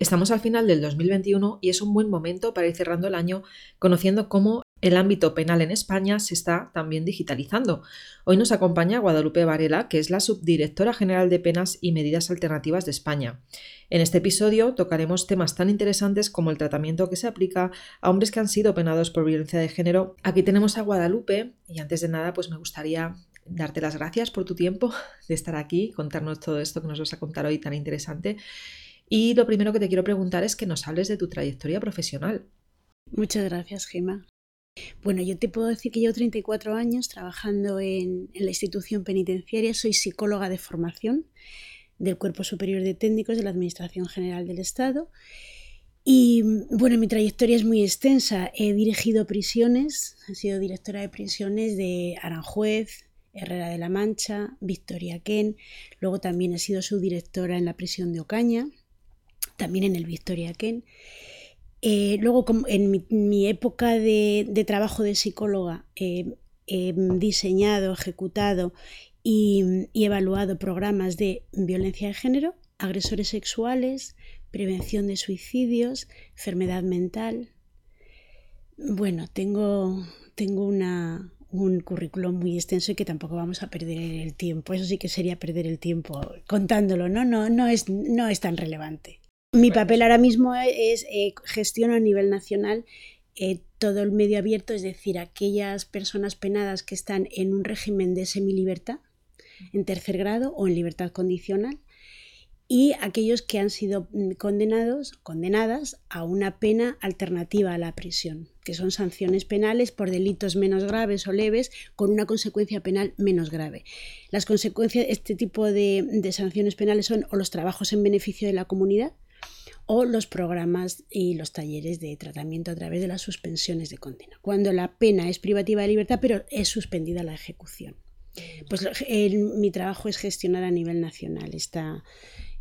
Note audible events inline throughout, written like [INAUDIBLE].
Estamos al final del 2021 y es un buen momento para ir cerrando el año conociendo cómo el ámbito penal en España se está también digitalizando. Hoy nos acompaña Guadalupe Varela, que es la subdirectora general de Penas y Medidas Alternativas de España. En este episodio tocaremos temas tan interesantes como el tratamiento que se aplica a hombres que han sido penados por violencia de género. Aquí tenemos a Guadalupe y antes de nada pues me gustaría darte las gracias por tu tiempo de estar aquí, contarnos todo esto que nos vas a contar hoy tan interesante y lo primero que te quiero preguntar es que nos hables de tu trayectoria profesional. Muchas gracias, Gema. Bueno, yo te puedo decir que llevo 34 años trabajando en, la institución penitenciaria. Soy psicóloga de formación del Cuerpo Superior de Técnicos de la Administración General del Estado. Y bueno, mi trayectoria es muy extensa. He dirigido prisiones, he sido directora de prisiones de Aranjuez, Herrera de la Mancha, Victoria Ken. Luego también he sido subdirectora en la prisión de Ocaña también en el Victoria Ken. Eh, luego, en mi, época de, trabajo de psicóloga, he diseñado, ejecutado y, evaluado programas de violencia de género, agresores sexuales, prevención de suicidios, enfermedad mental. Bueno, tengo, tengo una, un currículum muy extenso y que tampoco vamos a perder el tiempo. Eso sí que sería perder el tiempo contándolo, ¿no? No, no, es, no es tan relevante. Mi papel ahora mismo es eh, gestionar a nivel nacional eh, todo el medio abierto, es decir, aquellas personas penadas que están en un régimen de semilibertad, en tercer grado o en libertad condicional, y aquellos que han sido mm, condenados, condenadas a una pena alternativa a la prisión, que son sanciones penales por delitos menos graves o leves con una consecuencia penal menos grave. Las consecuencias, este tipo de, de sanciones penales son o los trabajos en beneficio de la comunidad, o los programas y los talleres de tratamiento a través de las suspensiones de condena, cuando la pena es privativa de libertad pero es suspendida la ejecución. Pues mi trabajo es gestionar a nivel nacional esta,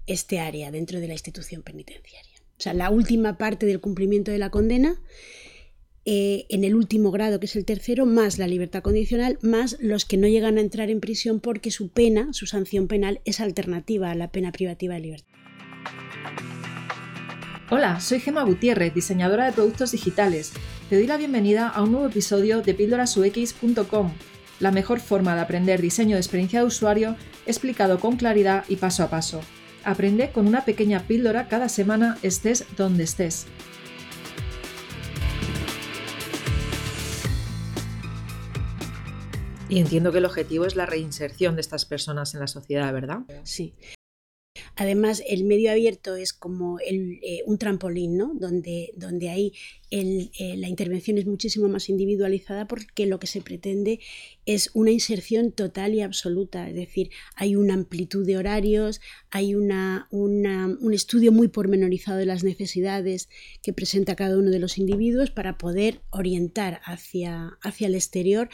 este área dentro de la institución penitenciaria. O sea, la última parte del cumplimiento de la condena, eh, en el último grado, que es el tercero, más la libertad condicional, más los que no llegan a entrar en prisión porque su pena, su sanción penal, es alternativa a la pena privativa de libertad. Hola, soy Gema Gutiérrez, diseñadora de productos digitales. Te doy la bienvenida a un nuevo episodio de píldorasux.com, la mejor forma de aprender diseño de experiencia de usuario explicado con claridad y paso a paso. Aprende con una pequeña píldora cada semana estés donde estés. Y entiendo que el objetivo es la reinserción de estas personas en la sociedad, ¿verdad? Sí. Además, el medio abierto es como eh, un trampolín, ¿no? donde, donde ahí eh, la intervención es muchísimo más individualizada porque lo que se pretende es una inserción total y absoluta, es decir, hay una amplitud de horarios, hay una, un estudio muy pormenorizado de las necesidades que presenta cada uno de los individuos para poder orientar hacia, hacia el exterior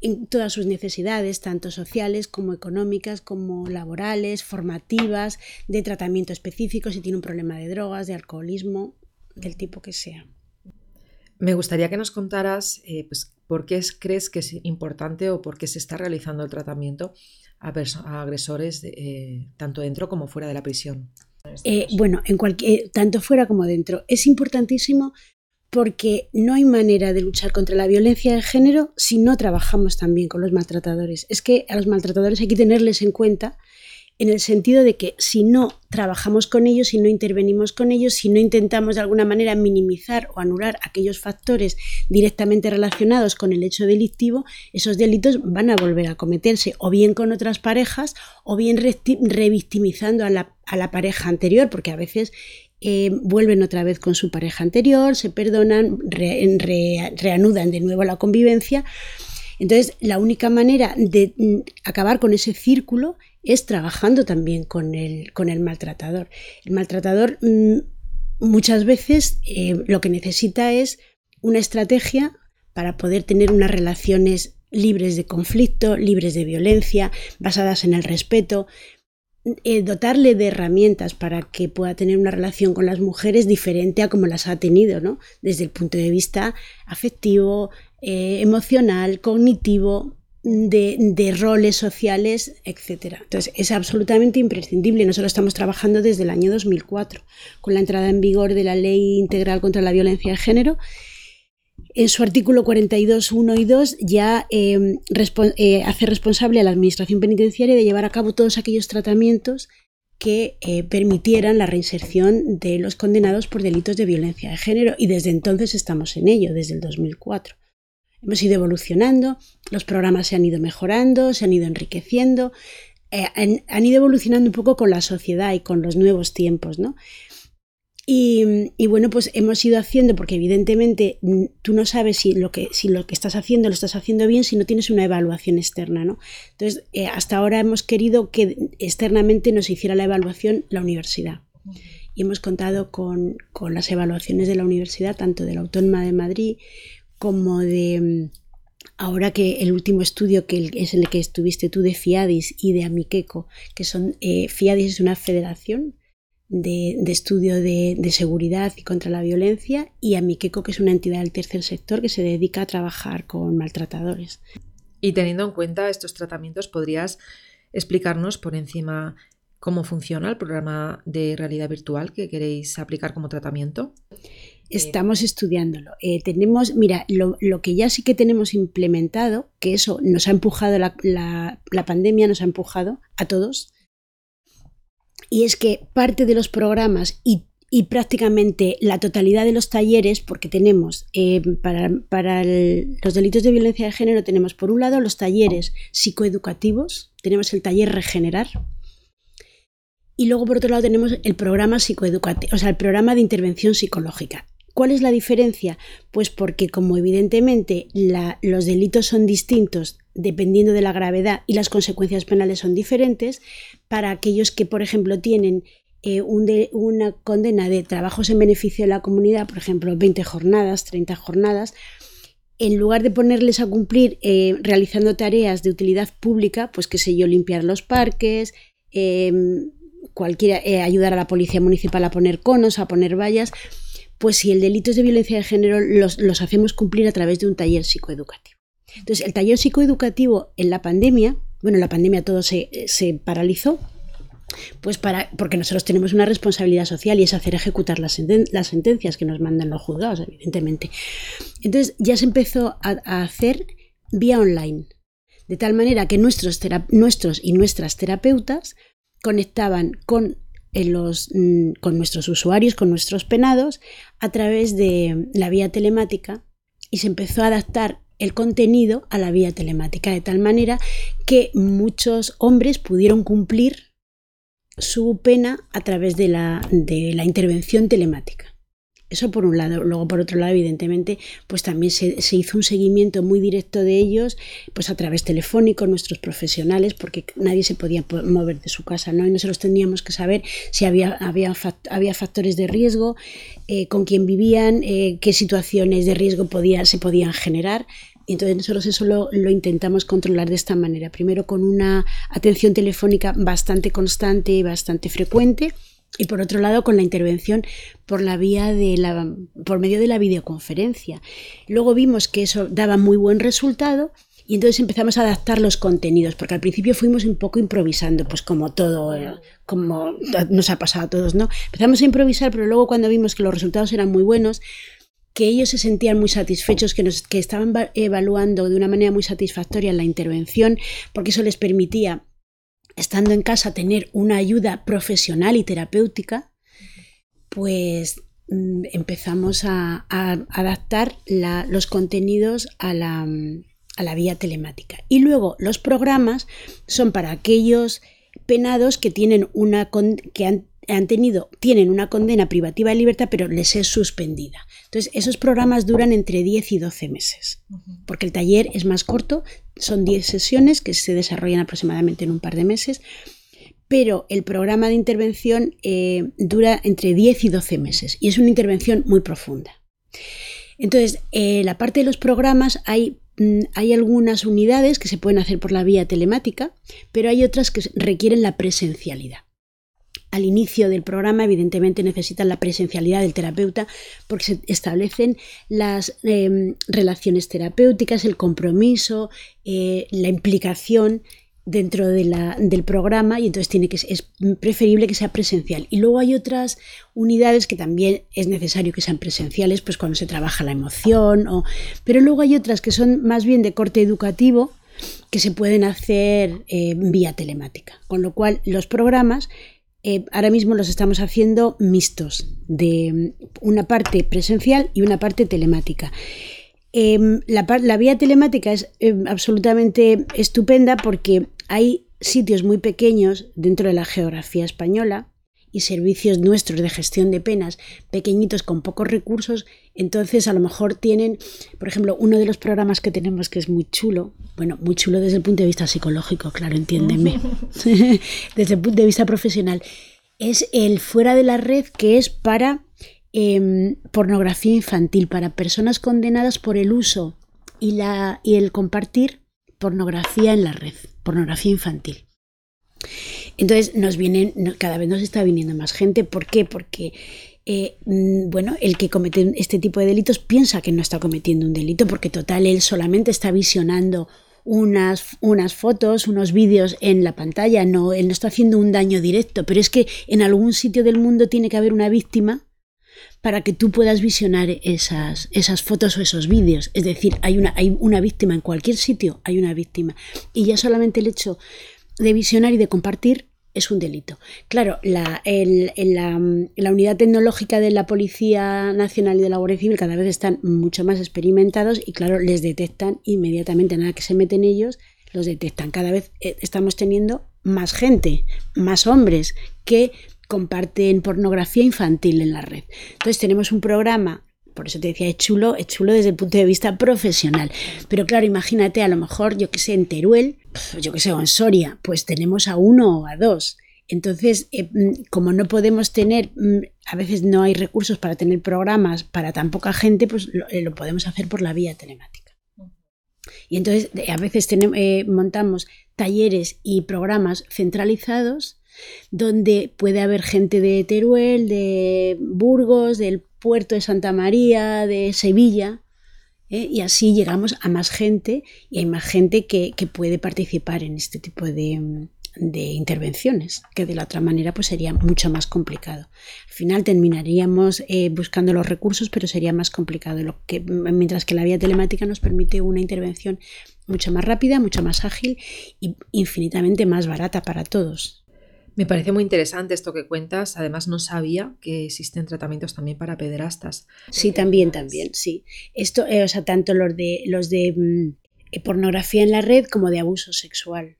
en todas sus necesidades, tanto sociales como económicas, como laborales, formativas, de tratamiento específico, si tiene un problema de drogas, de alcoholismo, del tipo que sea. Me gustaría que nos contaras eh, pues, por qué crees que es importante o por qué se está realizando el tratamiento a, agresores eh, tanto dentro como fuera de la prisión. Eh, bueno, en cualquier, tanto fuera como dentro. Es importantísimo porque no hay manera de luchar contra la violencia de género si no trabajamos también con los maltratadores. Es que a los maltratadores hay que tenerles en cuenta en el sentido de que si no trabajamos con ellos, si no intervenimos con ellos, si no intentamos de alguna manera minimizar o anular aquellos factores directamente relacionados con el hecho delictivo, esos delitos van a volver a cometerse o bien con otras parejas o bien revictimizando a la, a la pareja anterior, porque a veces eh, vuelven otra vez con su pareja anterior, se perdonan, reanudan de nuevo la convivencia. Entonces, la única manera de mm, acabar con ese círculo es trabajando también con el, con el maltratador. El maltratador mm, muchas veces eh, lo que necesita es una estrategia para poder tener unas relaciones libres de conflicto, libres de violencia, basadas en el respeto, eh, dotarle de herramientas para que pueda tener una relación con las mujeres diferente a como las ha tenido, ¿no? Desde el punto de vista afectivo, eh, emocional, cognitivo, de, roles sociales, etc. Entonces, es absolutamente imprescindible. Nosotros estamos trabajando desde el año 2004, con la entrada en vigor de la Ley Integral contra la Violencia de Género. En su artículo 42, 1 y 2 ya em, eh, hace responsable a la Administración Penitenciaria de llevar a cabo todos aquellos tratamientos que eh, permitieran la reinserción de los condenados por delitos de violencia de género y desde entonces estamos en ello, desde el 2004. Hemos ido evolucionando, los programas se han ido mejorando, se han ido enriqueciendo, eh, han, ido evolucionando un poco con la sociedad y con los nuevos tiempos, ¿no? Y, bueno, pues hemos ido haciendo, porque evidentemente mm, tú no sabes si lo, que, si lo que estás haciendo lo estás haciendo bien si no tienes una evaluación externa, ¿no? Entonces, eh, hasta ahora hemos querido que externamente nos hiciera la evaluación la universidad. Y hemos contado con, con las evaluaciones de la universidad, tanto de la Autónoma de Madrid como de mm, ahora que el último estudio que es el que estuviste tú de FIADIS y de Amiqueco, que son eh, FIADIS es una federación de, estudio de, seguridad y contra la violencia y Amiqueco que es una entidad del tercer sector que se dedica a trabajar con maltratadores. Y teniendo en cuenta estos tratamientos, ¿podrías explicarnos por encima cómo funciona el programa de realidad virtual que queréis aplicar como tratamiento? Estamos estudiándolo. Eh, tenemos, mira, lo, que ya sí que tenemos implementado, que eso nos ha empujado, la, la, pandemia nos ha empujado a todos, y es que parte de los programas y, prácticamente la totalidad de los talleres, porque tenemos eh, para, para los delitos de violencia de género, tenemos por un lado los talleres psicoeducativos, tenemos el taller Regenerar, y luego por otro lado tenemos el programa psicoeducativo, o sea, el programa de intervención psicológica. ¿Cuál es la diferencia? Pues porque como evidentemente los delitos son distintos dependiendo de la gravedad y las consecuencias penales son diferentes, para aquellos que, por ejemplo, tienen eh, una condena de trabajos en beneficio de la comunidad, por ejemplo, 20 jornadas, 30 jornadas, en lugar de ponerles a cumplir eh, realizando tareas de utilidad pública, pues qué sé yo, limpiar los parques, eh, ayudar a la policía municipal a poner conos, a poner vallas, pues si el delito es de violencia de género, los, hacemos cumplir a través de un taller psicoeducativo. Entonces, el taller psicoeducativo en la pandemia, bueno, en la pandemia todo se, paralizó, pues para, porque nosotros tenemos una responsabilidad social y es hacer ejecutar las, sentencias que nos mandan los juzgados, evidentemente. Entonces ya se empezó a, hacer vía online, de tal manera que nuestros, nuestros y nuestras terapeutas conectaban con los, mm, con nuestros usuarios, con nuestros penados, a través de la vía telemática y se empezó a adaptar el contenido a la vía telemática, de tal manera que muchos hombres pudieron cumplir su pena a través de la, de la intervención telemática. Eso por un lado. Luego, por otro lado, evidentemente, pues también se, hizo un seguimiento muy directo de ellos, pues a través telefónico, nuestros profesionales, porque nadie se podía mover de su casa, ¿no? Y nosotros teníamos que saber si había, había, había factores de riesgo, eh, con quién vivían, eh, qué situaciones de riesgo podía, se podían generar. Y entonces nosotros eso lo, lo, intentamos controlar de esta manera. Primero con una atención telefónica bastante constante y bastante frecuente y por otro lado con la intervención por la vía de la por medio de la videoconferencia. Luego vimos que eso daba muy buen resultado y entonces empezamos a adaptar los contenidos, porque al principio fuimos un poco improvisando, pues como todo, eh, como nos ha pasado a todos, ¿no? Empezamos a improvisar, pero luego cuando vimos que los resultados eran muy buenos, que ellos se sentían muy satisfechos, que, nos, que estaban evaluando de una manera muy satisfactoria la intervención, porque eso les permitía estando en casa, tener una ayuda profesional y terapéutica, pues mm, empezamos a, adaptar los contenidos a la, vía telemática. Y luego los programas son para aquellos penados que tienen una que han, han, tenido tienen una condena privativa de libertad pero les es suspendida. Entonces, esos programas duran entre 10 y 12 meses, porque el taller es más corto, son 10 sesiones que se desarrollan aproximadamente en un par de meses, pero el programa de intervención eh, dura entre 10 y 12 meses y es una intervención muy profunda. Entonces, en la parte de los programas hay, mm, hay algunas unidades que se pueden hacer por la vía telemática, pero hay otras que requieren la presencialidad. Al inicio del programa, evidentemente necesitan la presencialidad del terapeuta porque se establecen las em, relaciones terapéuticas, el compromiso, eh, la implicación dentro del programa y entonces tiene que, es preferible que sea presencial. Y luego hay otras unidades que también es necesario que sean presenciales, pues cuando se trabaja la emoción, pero luego hay otras que son más bien de corte educativo que se pueden hacer eh, vía telemática. Con lo cual los programas eh, ahora mismo los estamos haciendo mixtos, de una parte presencial y una parte telemática. Em, la, la, vía telemática es em, absolutamente estupenda porque hay sitios muy pequeños dentro de la geografía española y servicios nuestros de gestión de penas pequeñitos con pocos recursos, entonces a lo mejor tienen, por ejemplo, uno de los programas que tenemos que es muy chulo, bueno, muy chulo desde el punto de vista psicológico, claro, entiéndeme, [LAUGHS] desde el punto de vista profesional, es el fuera de la red que es para em, pornografía infantil, para personas condenadas por el uso y, la, y el compartir pornografía en la red, pornografía infantil. Entonces nos vienen, cada vez nos está viniendo más gente. ¿Por qué? Porque eh, mm, bueno, el que comete este tipo de delitos piensa que no está cometiendo un delito, porque total, él solamente está visionando unas, unas fotos, unos vídeos en la pantalla, no, él no está haciendo un daño directo, pero es que en algún sitio del mundo tiene que haber una víctima para que tú puedas visionar esas, esas fotos o esos vídeos. Es decir, hay una, hay una víctima en cualquier sitio, hay una víctima. Y ya solamente el hecho de visionar y de compartir es un delito. Claro, la, la, unidad tecnológica de la Policía Nacional y de la Guardia Civil cada vez están mucho más experimentados y claro, les detectan inmediatamente, nada que se meten ellos, los detectan. Cada vez eh, estamos teniendo más gente, más hombres que comparten pornografía infantil en la red. Entonces tenemos un programa, por eso te decía, es chulo, es chulo desde el punto de vista profesional. Pero claro, imagínate, a lo mejor, yo que sé, en Teruel, yo que sé, o en Soria, pues tenemos a uno o a dos. Entonces, eh, mm, como no podemos tener, mm, a veces no hay recursos para tener programas para tan poca gente, pues lo, eh, podemos hacer por la vía telemática. Y entonces, a veces tenemos, eh, montamos talleres y programas centralizados donde puede haber gente de Teruel, de Burgos, del puerto de Santa María, de Sevilla, ¿eh? y así llegamos a más gente y hay más gente que, puede participar en este tipo de, intervenciones, que de la otra manera pues sería mucho más complicado. Al final terminaríamos eh, buscando los recursos, pero sería más complicado, lo que, mientras que la vía telemática nos permite una intervención mucho más rápida, mucho más ágil y infinitamente más barata para todos. Me parece muy interesante esto que cuentas. Además, no sabía que existen tratamientos también para pederastas. Sí, también, también, sí. Esto, eh, o sea, tanto los de los de mm, eh, pornografía en la red como de abuso sexual.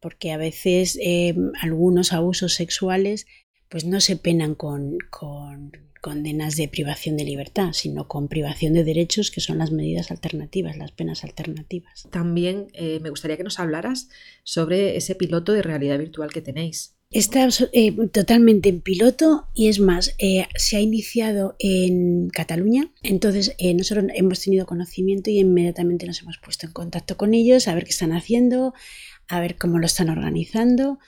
Porque a veces eh, algunos abusos sexuales pues no se penan con, con condenas de privación de libertad, sino con privación de derechos, que son las medidas alternativas, las penas alternativas. También eh, me gustaría que nos hablaras sobre ese piloto de realidad virtual que tenéis. Está eh, totalmente en piloto y es más, eh, se ha iniciado en Cataluña, entonces nosotros hemos tenido conocimiento y inmediatamente nos hemos puesto en contacto con ellos a ver qué están haciendo, a ver cómo lo están organizando.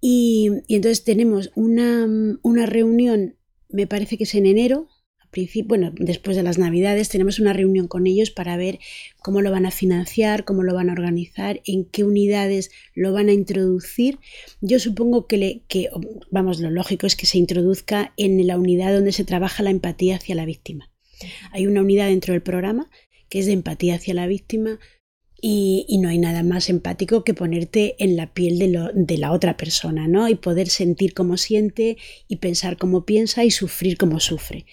Y, y entonces tenemos una, una reunión me parece que es en enero, bueno, después de las Navidades, tenemos una reunión con ellos para ver cómo lo van a financiar, cómo lo van a organizar, en qué unidades lo van a introducir. Yo supongo que, le, que vamos, lo lógico es que se introduzca en la unidad donde se trabaja la empatía hacia la víctima. Hay una unidad dentro del programa que es de empatía hacia la víctima, y, no hay nada más empático que ponerte en la piel de, la otra persona, ¿no? Y poder sentir cómo siente y pensar cómo piensa y sufrir cómo sufre.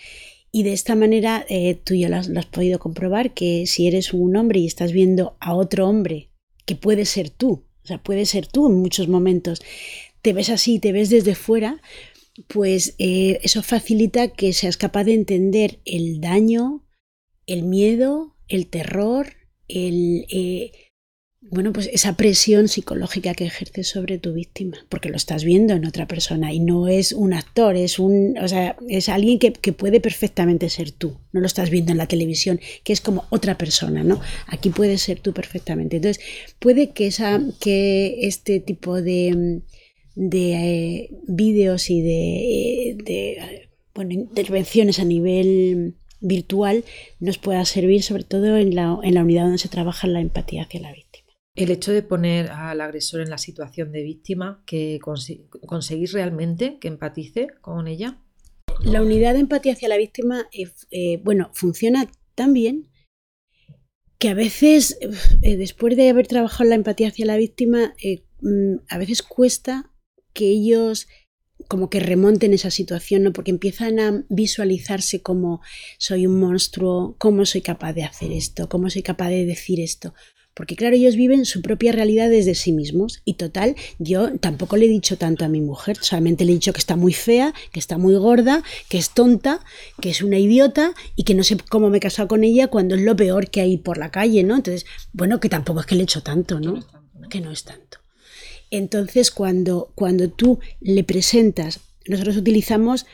Y de esta manera eh, tú ya lo has, lo has, podido comprobar que si eres un hombre y estás viendo a otro hombre, que puede ser tú, o sea, puede ser tú en muchos momentos, te ves así, te ves desde fuera, pues eh, eso facilita que seas capaz de entender el daño, el miedo, el terror, el, eh, bueno, pues esa presión psicológica que ejerces sobre tu víctima, porque lo estás viendo en otra persona y no es un actor, es un, o sea, es alguien que, que, puede perfectamente ser tú, no lo estás viendo en la televisión, que es como otra persona, ¿no? Aquí puede ser tú perfectamente. Entonces, puede que esa, que este tipo de de eh, vídeos y de, de bueno, intervenciones a nivel virtual nos pueda servir sobre todo en la, en la unidad donde se trabaja la empatía hacia la víctima. El hecho de poner al agresor en la situación de víctima, que conseguís realmente que empatice con ella. La unidad de empatía hacia la víctima, eh, eh, bueno, funciona tan bien que a veces, eh, después de haber trabajado la empatía hacia la víctima, mm, a veces cuesta que ellos como que remonten esa situación, ¿no? Porque empiezan a visualizarse como soy un monstruo, cómo soy capaz de hacer esto, cómo soy capaz de decir esto. Porque claro, ellos viven su propia realidad desde sí mismos. Y total, yo tampoco le he dicho tanto a mi mujer, solamente le he dicho que está muy fea, que está muy gorda, que es tonta, que es una idiota y que no sé cómo me he casado con ella cuando es lo peor que hay por la calle, ¿no? Entonces, bueno, que tampoco es que le he hecho tanto, ¿no? Que no es tanto. Entonces, cuando, cuando tú le presentas, nosotros utilizamos,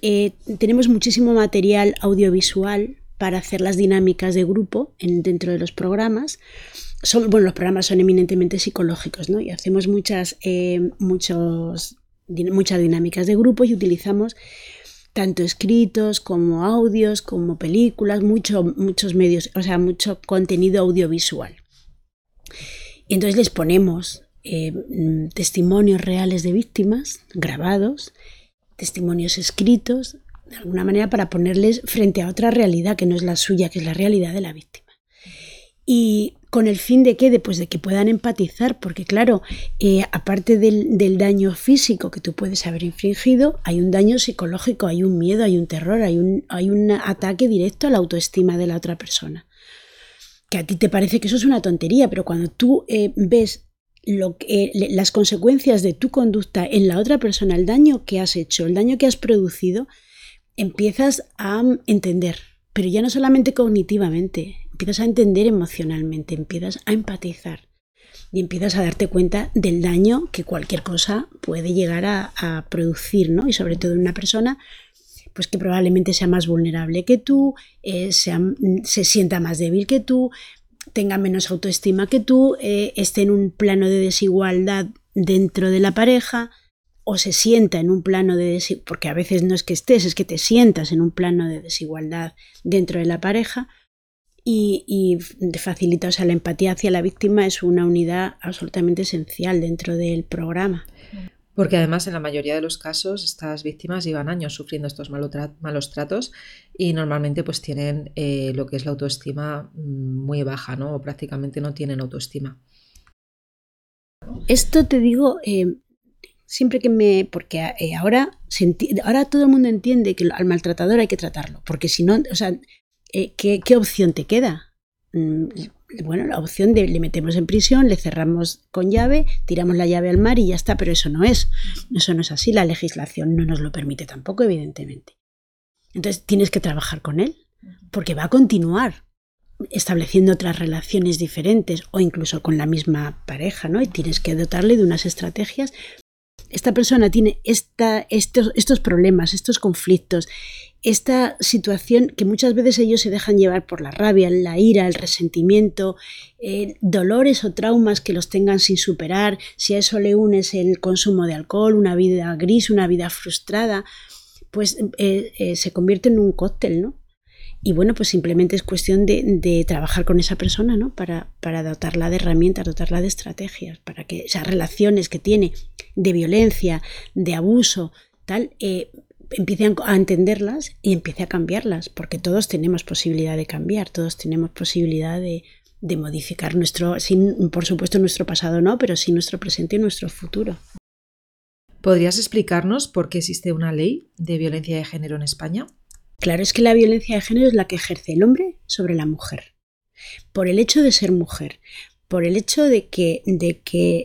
eh, tenemos muchísimo material audiovisual para hacer las dinámicas de grupo en, dentro de los programas. Son, bueno, los programas son eminentemente psicológicos, ¿no? Y hacemos muchas, eh, muchas dinámicas de grupo y utilizamos tanto escritos como audios, como películas, mucho, muchos medios, o sea, mucho contenido audiovisual. Y entonces les ponemos eh, mm, testimonios reales de víctimas grabados, testimonios escritos, de alguna manera para ponerles frente a otra realidad que no es la suya, que es la realidad de la víctima. Y con el fin de que, pues de que puedan empatizar, porque claro, eh, aparte del, del, daño físico que tú puedes haber infringido, hay un daño psicológico, hay un miedo, hay un terror, hay un, hay un ataque directo a la autoestima de la otra persona. Que a ti te parece que eso es una tontería, pero cuando tú eh, ves lo que, las consecuencias de tu conducta en la otra persona, el daño que has hecho, el daño que has producido, empiezas a entender, pero ya no solamente cognitivamente, empiezas a entender emocionalmente, empiezas a empatizar y empiezas a darte cuenta del daño que cualquier cosa puede llegar a, producir, ¿no? Y sobre todo en una persona pues que probablemente sea más vulnerable que tú, eh, se sienta más débil que tú, tenga menos autoestima que tú, eh, esté en un plano de desigualdad dentro de la pareja o se sienta en un plano de desigualdad, porque a veces no es que estés, es que te sientas en un plano de desigualdad dentro de la pareja y, y facilita, la empatía hacia la víctima es una unidad absolutamente esencial dentro del programa. Porque además en la mayoría de los casos estas víctimas llevan años sufriendo estos malos tratos y normalmente pues tienen eh, lo que es la autoestima mm, muy baja, ¿no? O prácticamente no tienen autoestima. Esto te digo eh, siempre que me... porque eh, ahora, ahora todo el mundo entiende que al maltratador hay que tratarlo, porque si no, o sea, ¿qué, ¿qué opción te queda? Mm, bueno, la opción de le metemos en prisión, le cerramos con llave, tiramos la llave al mar y ya está, pero eso no es. Eso no es así, la legislación no nos lo permite tampoco, evidentemente. Entonces tienes que trabajar con él, porque va a continuar estableciendo otras relaciones diferentes o incluso con la misma pareja, ¿no? Y tienes que dotarle de unas estrategias. Esta persona tiene esta, estos, estos problemas, estos conflictos, esta situación que muchas veces ellos se dejan llevar por la rabia, la ira, el resentimiento, eh, dolores o traumas que los tengan sin superar, si a eso le unes el consumo de alcohol, una vida gris, una vida frustrada, pues eh, eh, se convierte en un cóctel, ¿no? Y bueno, pues simplemente es cuestión de, trabajar con esa persona, ¿no? Para, para, dotarla de herramientas, dotarla de estrategias, para que esas relaciones que tiene de violencia, de abuso, tal, empiece a entenderlas y empiece a cambiarlas, porque todos tenemos posibilidad de cambiar, todos tenemos posibilidad de, modificar nuestro, sin, por supuesto nuestro pasado no, pero sí nuestro presente y nuestro futuro. ¿Podrías explicarnos por qué existe una ley de violencia de género en España? Claro, es que la violencia de género es la que ejerce el hombre sobre la mujer, por el hecho de ser mujer, por el hecho de que,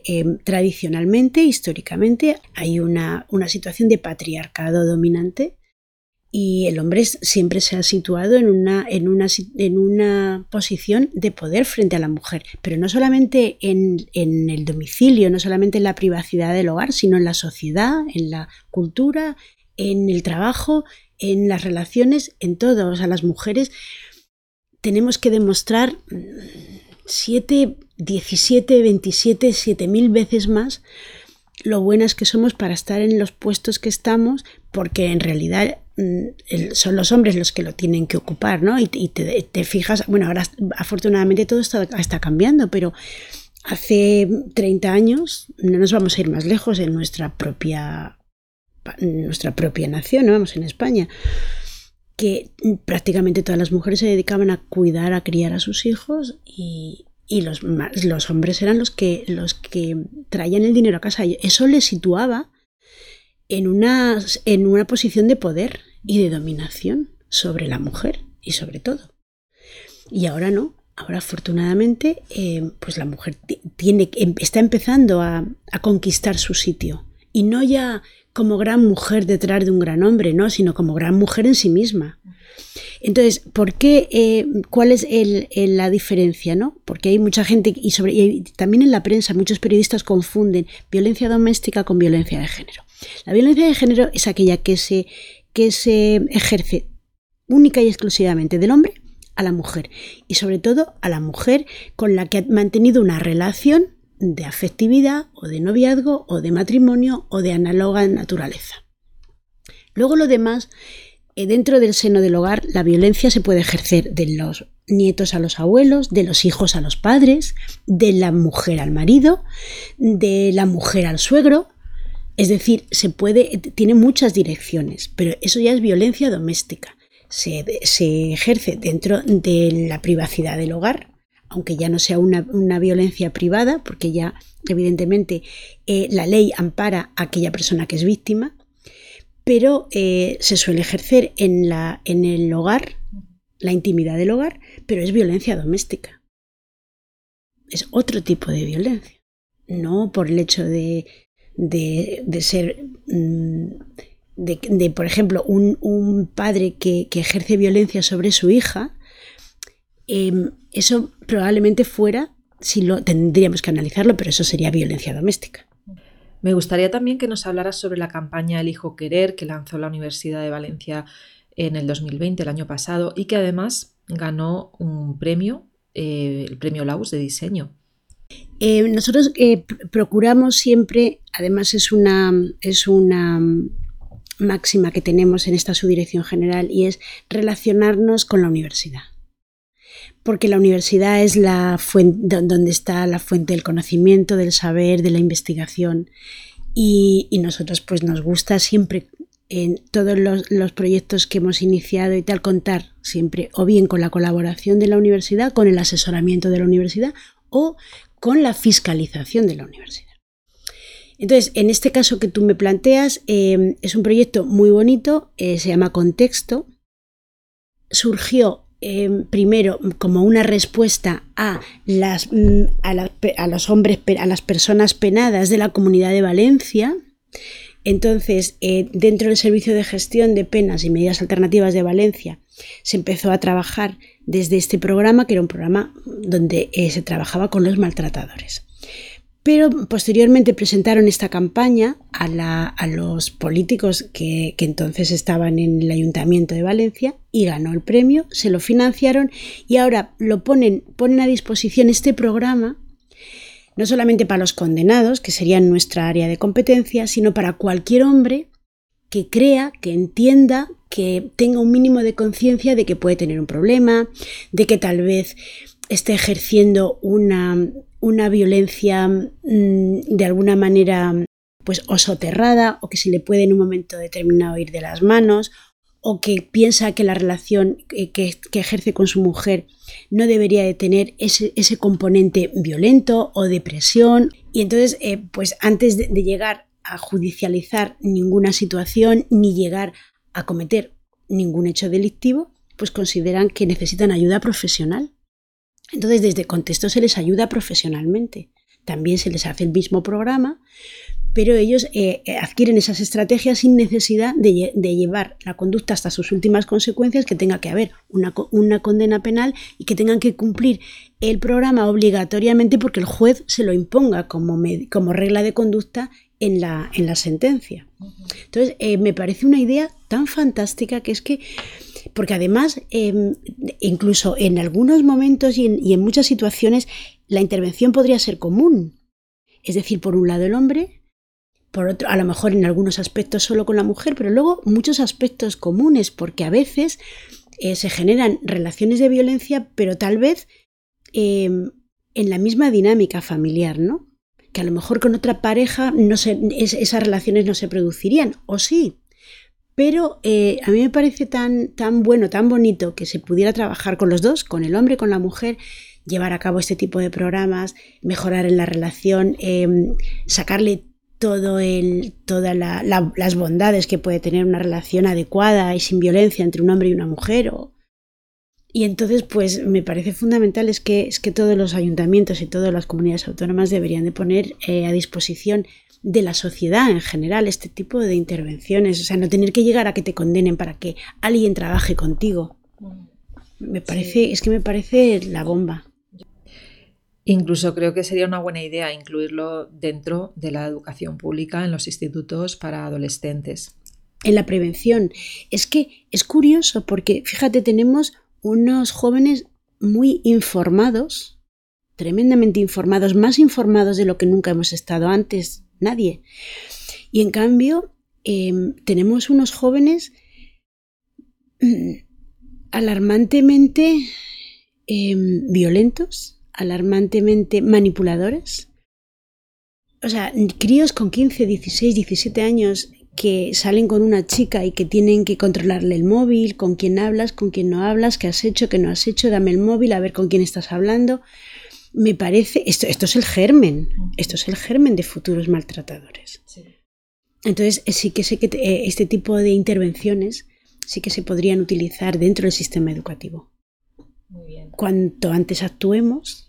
em, tradicionalmente, históricamente, hay una, situación de patriarcado dominante y el hombre siempre se ha situado en una, posición de poder frente a la mujer, pero no solamente en, en el domicilio, no solamente en la privacidad del hogar, sino en la sociedad, en la cultura, en el trabajo, en las relaciones, en todo. O sea, las mujeres tenemos que demostrar siete 17, 27, 7000 veces más lo buenas que somos para estar en los puestos que estamos, porque en realidad mm, son los hombres los que lo tienen que ocupar, ¿no? Y, te, fijas, bueno, ahora afortunadamente todo está, está cambiando, pero hace 30 años, no nos vamos a ir más lejos en nuestra propia, nuestra propia nación, ¿no? Vamos en España que prácticamente todas las mujeres se dedicaban a cuidar, a criar a sus hijos y, y los, los hombres eran los que, los que traían el dinero a casa. Eso les situaba en una, en una posición de poder y de dominación sobre la mujer y sobre todo. Y ahora no. Ahora afortunadamente eh, pues la mujer tiene, em, está empezando a, a conquistar su sitio. Y no ya como gran mujer detrás de un gran hombre, no, sino como gran mujer en sí misma. Entonces, ¿por qué? Eh, ¿Cuál es la diferencia? ¿no? Porque hay mucha gente, y, sobre, también en la prensa, muchos periodistas confunden violencia doméstica con violencia de género. La violencia de género es aquella que se, que se ejerce única y exclusivamente del hombre a la mujer, y sobre todo a la mujer con la que ha mantenido una relación de afectividad o de noviazgo o de matrimonio o de análoga naturaleza. Luego lo demás eh, dentro del seno del hogar la violencia se puede ejercer de los nietos a los abuelos, de los hijos a los padres, de la mujer al marido, de la mujer al suegro. Es decir, se puede, tiene muchas direcciones, pero eso ya es violencia doméstica. Se, ejerce dentro de la privacidad del hogar, aunque ya no sea una, violencia privada, porque ya evidentemente eh, la ley ampara a aquella persona que es víctima, pero eh, se suele ejercer en, la, en el hogar, la intimidad del hogar, pero es violencia doméstica. Es otro tipo de violencia. No por el hecho de, de, ser, mm, de, por ejemplo, un, padre que, ejerce violencia sobre su hija, em, eso probablemente fuera, si lo tendríamos que analizarlo, pero eso sería violencia doméstica. Me gustaría también que nos hablaras sobre la campaña El Hijo Querer que lanzó la Universidad de Valencia en el 2020, el año pasado, y que además ganó un premio, eh, el premio Laus de diseño. Eh, nosotros eh, procuramos siempre, además es una, es una máxima que tenemos en esta subdirección general y es relacionarnos con la universidad porque la universidad es la fuente donde está la fuente del conocimiento, del saber, de la investigación. Y, nosotros pues nos gusta siempre en todos los, proyectos que hemos iniciado y tal contar siempre o bien con la colaboración de la universidad, con el asesoramiento de la universidad o con la fiscalización de la universidad. Entonces, en este caso que tú me planteas, eh, es un proyecto muy bonito, eh, se llama Contexto. Surgió Em, primero como una respuesta a las, mm, a, los hombres, a las personas penadas de la comunidad de Valencia. Entonces, eh, dentro del Servicio de Gestión de Penas y Medidas Alternativas de Valencia, se empezó a trabajar desde este programa, que era un programa donde eh, se trabajaba con los maltratadores. Pero posteriormente presentaron esta campaña a, los políticos que, entonces estaban en el Ayuntamiento de Valencia y ganó el premio, se lo financiaron y ahora lo ponen, ponen a disposición este programa no solamente para los condenados, que serían nuestra área de competencia, sino para cualquier hombre que crea, que entienda, que tenga un mínimo de conciencia de que puede tener un problema, de que tal vez esté ejerciendo una, una violencia mm, de alguna manera pues o soterrada o que se le puede en un momento determinado ir de las manos o que piensa que la relación que, ejerce con su mujer no debería de tener ese, componente violento o depresión y entonces eh, pues antes de llegar a judicializar ninguna situación ni llegar a cometer ningún hecho delictivo pues consideran que necesitan ayuda profesional entonces, desde contexto se les ayuda profesionalmente. También se les hace el mismo programa, pero ellos eh, eh, adquieren esas estrategias sin necesidad de, llevar la conducta hasta sus últimas consecuencias, que tenga que haber una, condena penal y que tengan que cumplir el programa obligatoriamente porque el juez se lo imponga como, como regla de conducta en la, en la sentencia. Entonces, eh, me parece una idea tan fantástica que es que porque además, em, incluso en algunos momentos y en, muchas situaciones, la intervención podría ser común. Es decir, por un lado el hombre por otro, a lo mejor en algunos aspectos solo con la mujer, pero luego muchos aspectos comunes, porque a veces eh, se generan relaciones de violencia, pero tal vez em, en la misma dinámica familiar, ¿no? Que a lo mejor con otra pareja no esas relaciones no se producirían, o sí. Pero eh, a mí me parece tan, tan bueno, tan bonito que se pudiera trabajar con los dos, con el hombre, con la mujer, llevar a cabo este tipo de programas, mejorar en la relación, em, sacarle todo todas las bondades que puede tener una relación adecuada y sin violencia entre un hombre y una mujer. y entonces, pues me parece fundamental es que, es que todos los ayuntamientos y todas las comunidades autónomas deberían de poner eh, a disposición de la sociedad en general este tipo de intervenciones. O sea, no tener que llegar a que te condenen para que alguien trabaje contigo. Mm. Me parece, es que me parece la bomba. Incluso creo que sería una buena idea incluirlo dentro de la educación pública en los institutos para adolescentes. En la prevención. Es que es curioso porque, fíjate, tenemos unos jóvenes muy informados, tremendamente informados, más informados de lo que nunca hemos estado antes, nadie. Y en cambio, em, tenemos unos jóvenes mm, alarmantemente em, violentos alarmantemente manipuladores. O sea, críos con 15, 16, 17 años que salen con una chica y que tienen que controlarle el móvil, con quién hablas, con quién no hablas, qué has hecho, qué no has hecho, dame el móvil, a ver con quién estás hablando. Me parece, esto, esto es el germen, esto es el germen de futuros maltratadores. Entonces, sí que sé que eh, este tipo de intervenciones sí que se podrían utilizar dentro del sistema educativo. Cuanto antes actuemos,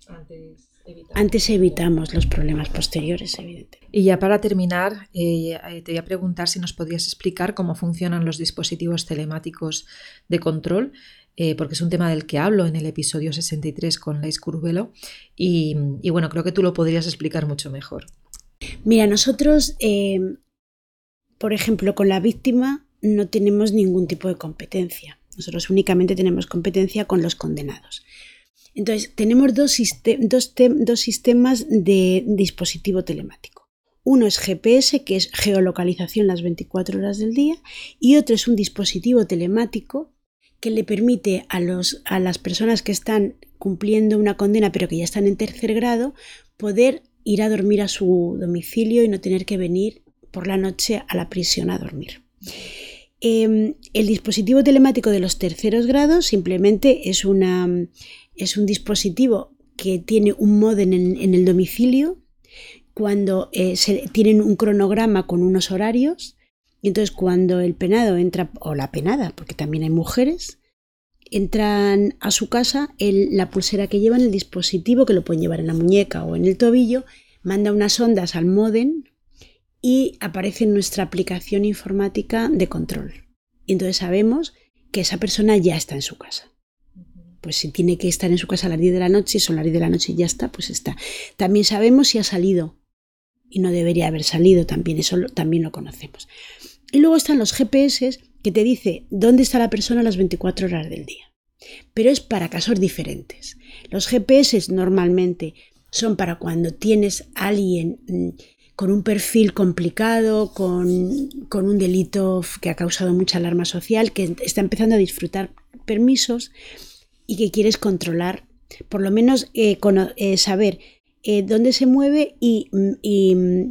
antes evitamos, los problemas posteriores, evidentemente. Y ya para terminar, eh, eh, te voy a preguntar si nos podrías explicar cómo funcionan los dispositivos telemáticos de control, eh, porque es un tema del que hablo en el episodio 63 con Lais Curvelo, y, y, bueno, creo que tú lo podrías explicar mucho mejor. Mira, nosotros, por ejemplo, con la víctima no tenemos ningún tipo de competencia. Nosotros únicamente tenemos competencia con los condenados. Entonces, tenemos dos, sistemas de dispositivo telemático. Uno es GPS, que es geolocalización las 24 horas del día, y otro es un dispositivo telemático que le permite a, a las personas que están cumpliendo una condena, pero que ya están en tercer grado, poder ir a dormir a su domicilio y no tener que venir por la noche a la prisión a dormir. Em, el dispositivo telemático de los terceros grados simplemente es, una, es un dispositivo que tiene un modem en, el domicilio cuando eh, se, tienen un cronograma con unos horarios y entonces cuando el penado entra, o la penada, porque también hay mujeres, entran a su casa, la pulsera que llevan, el dispositivo, que lo pueden llevar en la muñeca o en el tobillo, manda unas ondas al modem y aparece en nuestra aplicación informática de control. Y entonces sabemos que esa persona ya está en su casa. Pues si tiene que estar en su casa a las 10 de la noche, son las 10 de la noche y ya está, pues está. También sabemos si ha salido y no debería haber salido, también eso también lo conocemos. Y luego están los GPS que te dice dónde está la persona a las 24 horas del día. Pero es para casos diferentes. Los GPS normalmente son para cuando tienes a alguien mm, con un perfil complicado, con, un delito que ha causado mucha alarma social, que está empezando a disfrutar permisos y que quieres controlar, por lo menos eh, eh, saber eh, dónde se mueve y,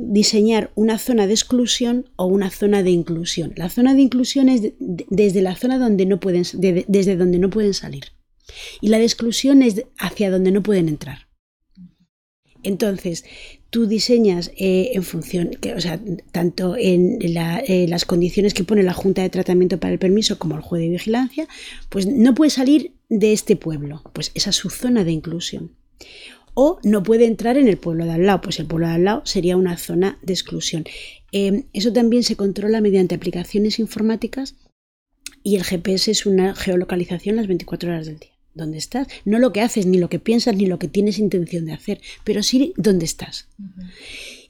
diseñar una zona de exclusión o una zona de inclusión. La zona de inclusión es desde la zona donde no pueden, desde donde no pueden salir. Y la de exclusión es hacia donde no pueden entrar. Entonces, tú diseñas eh, en función, que, o sea, tanto en eh, las condiciones que pone la Junta de Tratamiento para el Permiso como el juez de vigilancia, pues no puede salir de este pueblo, pues esa es su zona de inclusión. O no puede entrar en el pueblo de al lado, pues el pueblo de al lado sería una zona de exclusión. Em, eso también se controla mediante aplicaciones informáticas y el GPS es una geolocalización las 24 horas del día dónde estás. No lo que haces, ni lo que piensas, ni lo que tienes intención de hacer, pero sí dónde estás.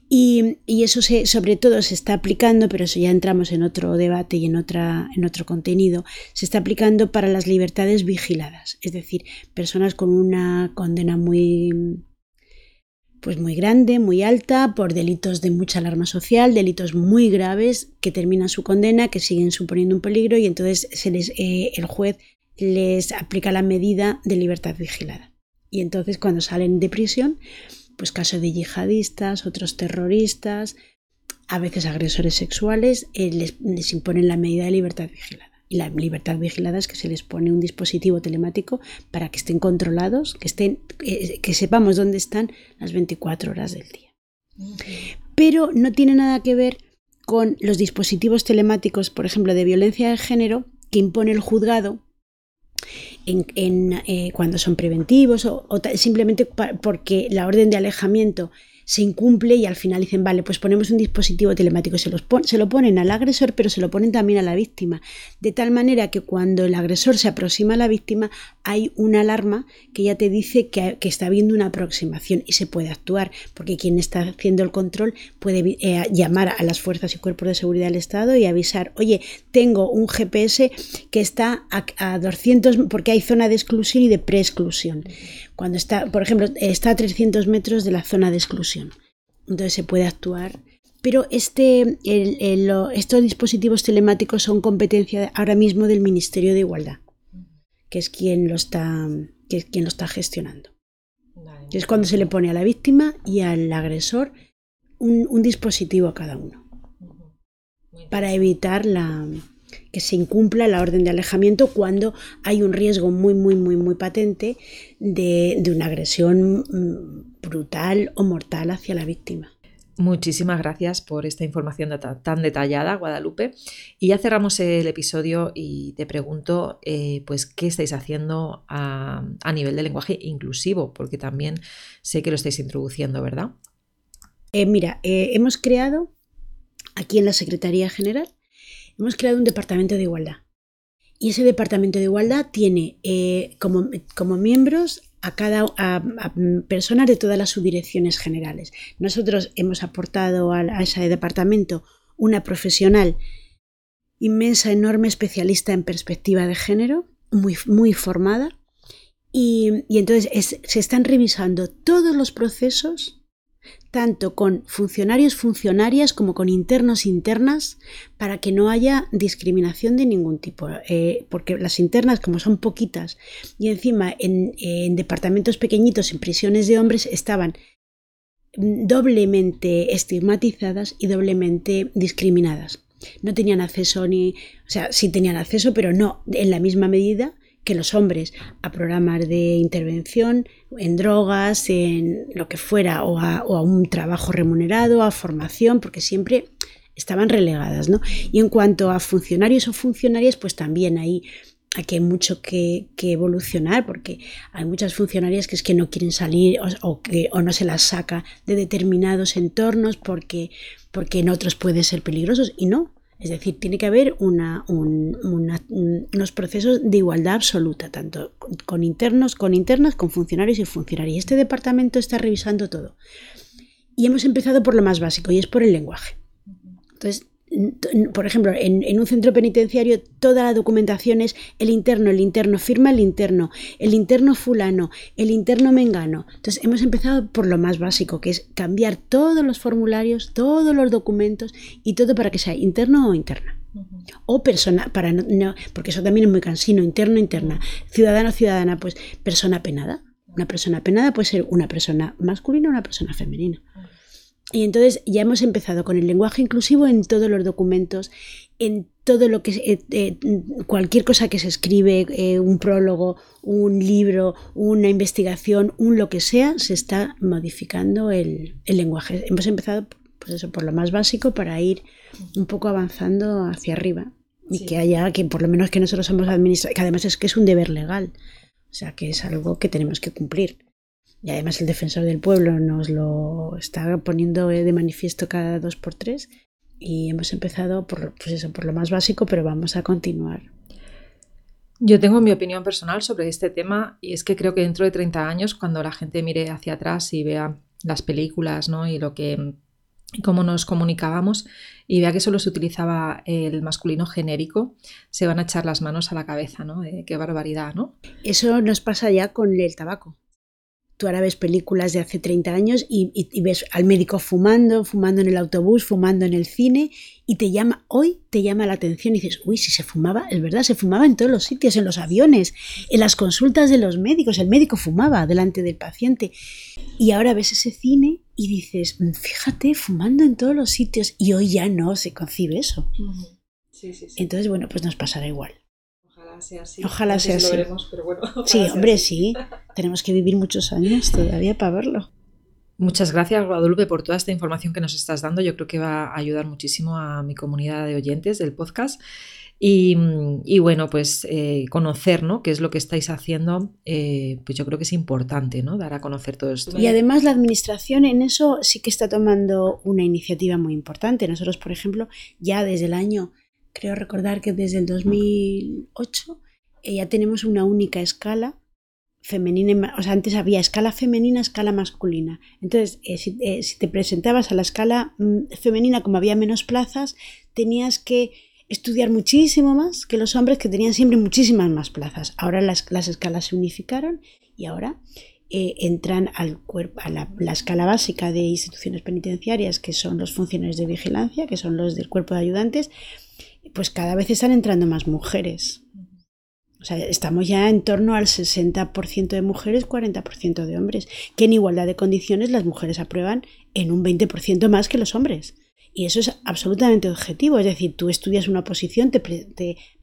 Y, eso se, sobre todo se está aplicando, pero eso ya entramos en otro debate y en, otra, en otro contenido, se está aplicando para las libertades vigiladas, es decir, personas con una condena muy pues muy grande, muy alta, por delitos de mucha alarma social, delitos muy graves que terminan su condena, que siguen suponiendo un peligro y entonces se les, eh, el juez les aplica la medida de libertad vigilada. Y entonces cuando salen de prisión, pues caso de yihadistas, otros terroristas, a veces agresores sexuales, eh, les, imponen la medida de libertad vigilada. Y la libertad vigilada es que se les pone un dispositivo telemático para que estén controlados, que, estén, eh, que sepamos dónde están las 24 horas del día. Pero no tiene nada que ver con los dispositivos telemáticos, por ejemplo, de violencia de género, que impone el juzgado en, eh, cuando son preventivos o, simplemente porque la orden de alejamiento se incumple y al final dicen, vale, pues ponemos un dispositivo telemático, se, los se lo ponen al agresor, pero se lo ponen también a la víctima, de tal manera que cuando el agresor se aproxima a la víctima hay una alarma que ya te dice que, está habiendo una aproximación y se puede actuar, porque quien está haciendo el control puede eh, llamar a las fuerzas y cuerpos de seguridad del Estado y avisar, oye, tengo un GPS que está a, a 200, porque hay zona de exclusión y de preexclusión cuando está, por ejemplo, está a 300 metros de la zona de exclusión. Entonces se puede actuar. Pero este, estos dispositivos telemáticos son competencia ahora mismo del Ministerio de Igualdad, que es quien lo está, que es quien lo está gestionando. Es cuando se le pone a la víctima y al agresor un dispositivo a cada uno para evitar la, que se incumpla la orden de alejamiento cuando hay un riesgo muy, muy, muy, muy patente de, una agresión mm, brutal o mortal hacia la víctima. Muchísimas gracias por esta información tan detallada, Guadalupe. Y ya cerramos el episodio y te pregunto, eh, pues, ¿qué estáis haciendo a, nivel de lenguaje inclusivo? Porque también sé que lo estáis introduciendo, ¿verdad? Eh, mira, eh, hemos creado aquí en la Secretaría General hemos creado un departamento de igualdad. Y ese departamento de igualdad tiene eh, como, como, miembros a cada a, personas de todas las subdirecciones generales. Nosotros hemos aportado a, ese departamento una profesional inmensa, enorme, especialista en perspectiva de género, muy, muy formada. Y, entonces se están revisando todos los procesos tanto con funcionarios funcionarias como con internos internas para que no haya discriminación de ningún tipo eh, porque las internas como son poquitas y encima en, departamentos pequeñitos en prisiones de hombres estaban doblemente estigmatizadas y doblemente discriminadas. No tenían acceso ni o sea sí tenían acceso pero no en la misma medida que los hombres a programas de intervención en drogas, en lo que fuera, o a, un trabajo remunerado, a formación, porque siempre estaban relegadas, ¿no? Y en cuanto a funcionarios o funcionarias, pues también hay aquí hay mucho que, evolucionar porque hay muchas funcionarias que es que no quieren salir o, que, o no se las saca de determinados entornos porque, porque en otros pueden ser peligrosos y no, es decir, tiene que haber unos procesos de igualdad absoluta, tanto con internos, con internas, con funcionarios y funcionarios. Este departamento está revisando todo. Y hemos empezado por lo más básico, y es por el lenguaje. Entonces, por ejemplo, en, un centro penitenciario toda la documentación es el interno, el interno firma el interno, el interno fulano, el interno mengano. Entonces hemos empezado por lo más básico, que es cambiar todos los formularios, todos los documentos y todo para que sea interno o interna. O persona, para no, porque eso también es muy cansino, interno, interna, ciudadano, ciudadana, pues persona penada. Una persona penada puede ser una persona masculina o una persona femenina. Y entonces ya hemos empezado con el lenguaje inclusivo en todos los documentos, en todo lo que eh, eh, cualquier cosa que se escribe, eh, un prólogo, un libro, una investigación, un lo que sea, se está modificando el, lenguaje. Hemos empezado pues eso, por lo más básico para ir un poco avanzando hacia arriba y que haya, que por lo menos que nosotros somos administradores, que además es que es un deber legal, o sea que es algo que tenemos que cumplir. Y además el defensor del pueblo nos lo está poniendo de manifiesto cada dos por tres. Y hemos empezado por, pues eso, por lo más básico, pero vamos a continuar. Yo tengo mi opinión personal sobre este tema y es que creo que dentro de 30 años, cuando la gente mire hacia atrás y vea las películas ¿no? y lo que cómo nos comunicábamos y vea que solo se utilizaba el masculino genérico, se van a echar las manos a la cabeza, ¿no? qué barbaridad, ¿no? Eso nos pasa ya con el tabaco. Tú ahora ves películas de hace 30 años y, ves al médico fumando, fumando en el autobús, fumando en el cine y te llama, hoy te llama la atención y dices, uy, si se fumaba, es verdad, se fumaba en todos los sitios, en los aviones, en las consultas de los médicos, el médico fumaba delante del paciente. Y ahora ves ese cine y dices, mm, fíjate, fumando en todos los sitios y hoy ya no se concibe eso. Entonces, bueno, pues nos pasará igual. Ojalá sea así. Ojalá sea así. sí, hombre, sí. Tenemos que vivir muchos años todavía para verlo. Muchas gracias, Guadalupe, por toda esta información que nos estás dando. Yo creo que va a ayudar muchísimo a mi comunidad de oyentes del podcast. Y, bueno, pues eh, conocer, ¿no? Qué es lo que estáis haciendo, eh, pues yo creo que es importante, ¿no? Dar a conocer todo esto. Y además la administración en eso sí que está tomando una iniciativa muy importante. Nosotros, por ejemplo, ya desde el año creo recordar que desde el 2008 eh, ya tenemos una única escala femenina, o sea, antes había escala femenina, escala masculina. Entonces, eh, eh, si, te presentabas a la escala mm, femenina, como había menos plazas, tenías que estudiar muchísimo más que los hombres que tenían siempre muchísimas más plazas. Ahora las, las escalas se unificaron y ahora entran al cuerpo, a la, la, escala básica de instituciones penitenciarias, que son los funcionarios de vigilancia, que son los del cuerpo de ayudantes, pues cada vez están entrando más mujeres. O sea, estamos ya en torno al 60% de mujeres, 40% de hombres, que en igualdad de condiciones las mujeres aprueban en un 20% más que los hombres. Y eso es absolutamente objetivo, es decir, tú estudias una posición, te,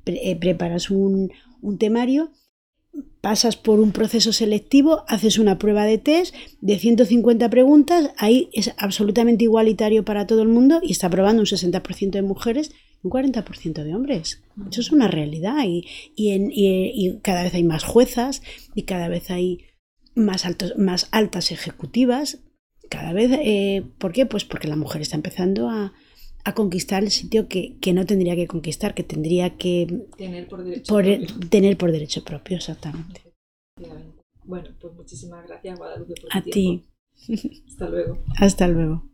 eh, preparas un, un temario pasas por un proceso selectivo, haces una prueba de test de 150 preguntas, ahí es absolutamente igualitario para todo el mundo y está aprobando un 60% de mujeres un 40% de hombres. Eso es una realidad y, y, cada vez hay más juezas y cada vez hay más, altos, más altas ejecutivas. Cada vez, eh, ¿por qué? Pues porque la mujer está empezando a, a conquistar el sitio que, no tendría que conquistar, que tendría que tener por derecho, propio. Tener por derecho propio, exactamente. Bueno, pues muchísimas gracias, Guadalupe, por A ti. Hasta luego. [LAUGHS] Hasta luego.